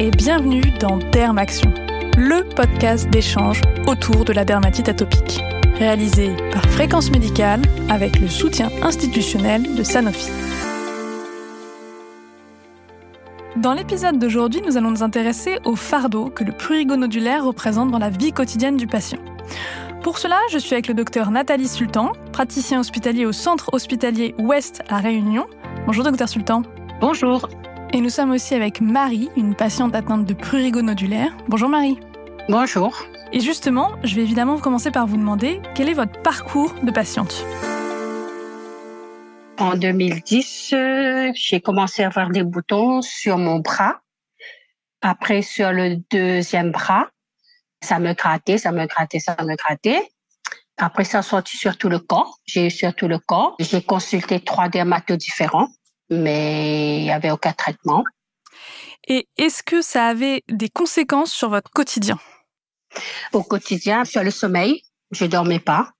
et bienvenue dans Dermaction, le podcast d'échange autour de la dermatite atopique, réalisé par Fréquence Médicale avec le soutien institutionnel de Sanofi. Dans l'épisode d'aujourd'hui, nous allons nous intéresser au fardeau que le prurigo nodulaire représente dans la vie quotidienne du patient. Pour cela, je suis avec le docteur Nathalie Sultan, praticien hospitalier au Centre hospitalier Ouest à Réunion. Bonjour docteur Sultan. Bonjour. Et nous sommes aussi avec Marie, une patiente atteinte de prurigo nodulaire. Bonjour Marie. Bonjour. Et justement, je vais évidemment commencer par vous demander quel est votre parcours de patiente? En 2010, euh, j'ai commencé à avoir des boutons sur mon bras. Après, sur le deuxième bras, ça me grattait, ça me grattait, ça me grattait. Après, ça a sorti sur tout le corps. J'ai eu sur tout le corps. J'ai consulté trois dermatos différents mais il n'y avait aucun traitement. Et est-ce que ça avait des conséquences sur votre quotidien? Au quotidien, sur le sommeil, je dormais pas.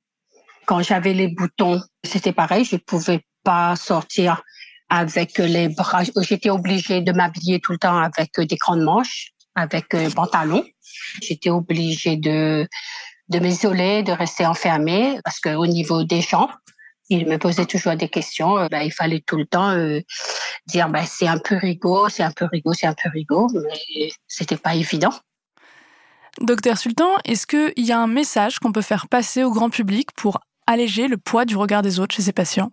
Quand j'avais les boutons, c'était pareil, je pouvais pas sortir avec les bras. J'étais obligée de m'habiller tout le temps avec des grandes manches, avec un pantalon. J'étais obligée de de m'isoler, de rester enfermée parce qu'au niveau des jambes, il me posait toujours des questions. Euh, ben, il fallait tout le temps euh, dire ben, c'est un peu rigolo, c'est un peu rigolo, c'est un peu rigolo, mais c'était pas évident. Docteur Sultan, est-ce qu'il y a un message qu'on peut faire passer au grand public pour alléger le poids du regard des autres chez ces patients?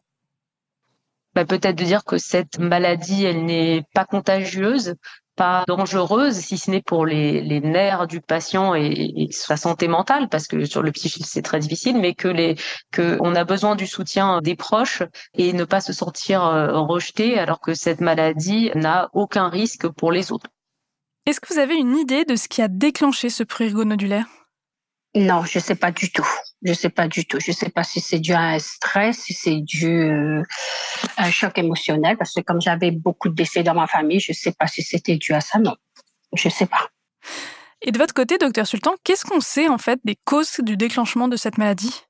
Bah, Peut-être de dire que cette maladie, elle n'est pas contagieuse, pas dangereuse, si ce n'est pour les, les, nerfs du patient et, et, sa santé mentale, parce que sur le psychique c'est très difficile, mais que les que on a besoin du soutien des proches et ne pas se sentir euh, rejeté, alors que cette maladie n'a aucun risque pour les autres. Est-ce que vous avez une idée de ce qui a déclenché ce prurigo nodulaire? Non, je sais pas du tout. Je sais pas du tout. Je sais pas si c'est dû à un stress, si c'est dû euh, à un choc émotionnel, parce que comme j'avais beaucoup de décès dans ma famille, je sais pas si c'était dû à ça. Non, je sais pas. Et de votre côté, docteur Sultan, qu'est-ce qu'on sait en fait des causes du déclenchement de cette maladie?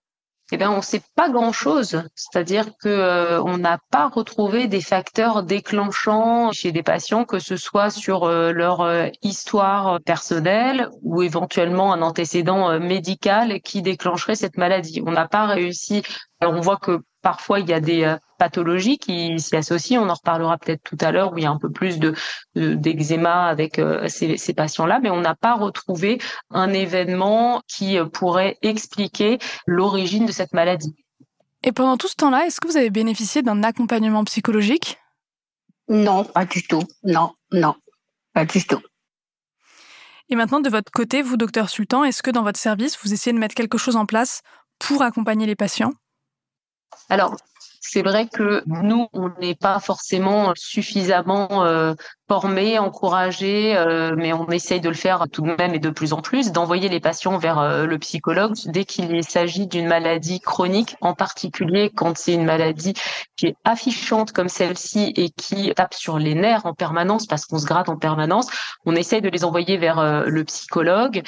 Eh bien, on ne sait pas grand-chose. C'est-à-dire que euh, on n'a pas retrouvé des facteurs déclenchants chez des patients, que ce soit sur euh, leur euh, histoire personnelle ou éventuellement un antécédent médical qui déclencherait cette maladie. On n'a pas réussi. Alors, on voit que parfois il y a des pathologies qui s'y associent. On en reparlera peut-être tout à l'heure où il y a un peu plus de d'eczéma avec euh, ces, ces patients-là, mais on n'a pas retrouvé un événement qui euh, pourrait expliquer l'origine de cette maladie. Et pendant tout ce temps-là, est-ce que vous avez bénéficié d'un accompagnement psychologique? Non, pas du tout. Non, non, pas du tout. Et maintenant, de votre côté, vous, docteur Sultan, est-ce que dans votre service, vous essayez de mettre quelque chose en place pour accompagner les patients? Alors, c'est vrai que nous, on n'est pas forcément suffisamment euh, formés, encouragés, euh, mais on essaye de le faire tout de même et de plus en plus, d'envoyer les patients vers euh, le psychologue dès qu'il s'agit d'une maladie chronique, en particulier quand c'est une maladie qui est affichante comme celle-ci et qui tape sur les nerfs en permanence parce qu'on se gratte en permanence. On essaye de les envoyer vers le psychologue.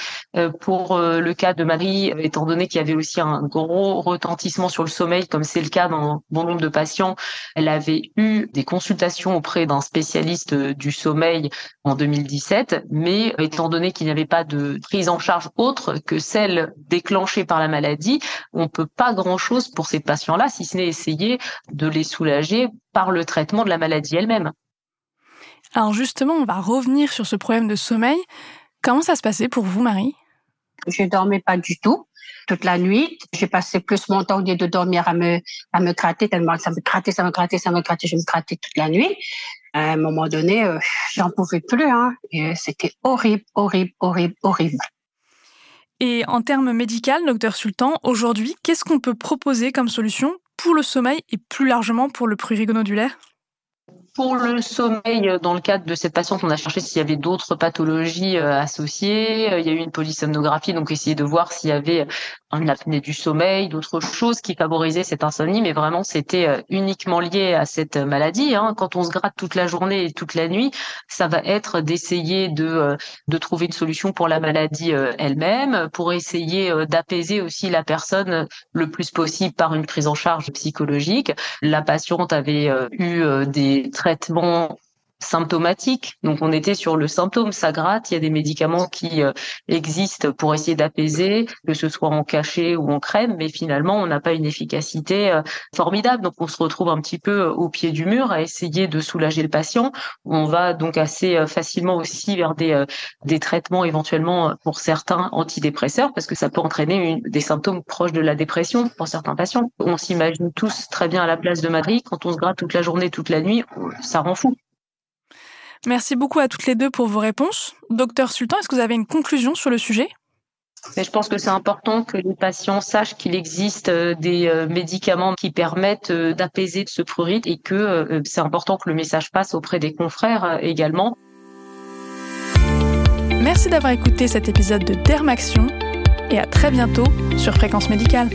pour le cas de Marie, étant donné qu'il y avait aussi un gros retentissement sur le sommeil, comme c'est le cas dans bon nombre de patients, elle avait eu des consultations auprès d'un spécialiste du sommeil en 2017, mais étant donné qu'il n'y avait pas de prise en charge autre que celle déclenchée par la maladie, on peut pas grand-chose pour ces patients-là, si ce n'est essayer de les soulager par le traitement de la maladie elle-même. Alors justement, on va revenir sur ce problème de sommeil. Comment ça se passait pour vous, Marie? Je dormais pas du tout toute la nuit. J'ai passé plus mon temps au lieu de dormir à me, à me gratter tellement ça me grattait, ça me grattait, ça me grattait, je me grattais toute la nuit. À un moment donné, euh, j'en pouvais plus. Hein, et c'était horrible, horrible, horrible, horrible. Et en termes médicaux, docteur Sultan, aujourd'hui, qu'est-ce qu'on peut proposer comme solution pour le sommeil et plus largement pour le prurigo nodulaire pour le sommeil, dans le cadre de cette patiente, on a cherché s'il y avait d'autres pathologies euh, associées. Il y a eu une polysomnographie, donc essayer de voir s'il y avait une apnée du sommeil, d'autres choses qui favorisaient cette insomnie, mais vraiment c'était euh, uniquement lié à cette maladie. Hein. Quand on se gratte toute la journée et toute la nuit, ça va être d'essayer de, euh, de trouver une solution pour la maladie euh, elle-même, pour essayer d'apaiser aussi la personne le plus possible par une prise en charge psychologique. La patiente avait eu des traitements symptomatique. Donc on était sur le symptôme, ça gratte. Il y a des médicaments qui euh, existent pour essayer d'apaiser, que ce soit en cachet ou en crème, mais finalement on n'a pas une efficacité euh, formidable. Donc on se retrouve un petit peu au pied du mur à essayer de soulager le patient. On va donc assez euh, facilement aussi vers des, des traitements éventuellement pour certains antidépresseurs parce que ça peut entraîner des symptômes proches de la dépression pour certains patients. On s'imagine tous très bien à la place de Marie quand on se gratte toute la journée, toute la nuit, ça rend fou. Merci beaucoup à toutes les deux pour vos réponses. Docteur Sultan, est-ce que vous avez une conclusion sur le sujet? Mais je pense que c'est important que les patients sachent qu'il existe euh, des euh, médicaments qui permettent euh, d'apaiser ce prurite et que c'est important que le message passe auprès des confrères également. Merci d'avoir écouté cet épisode de Dermaction et à très bientôt sur Fréquence Médicale.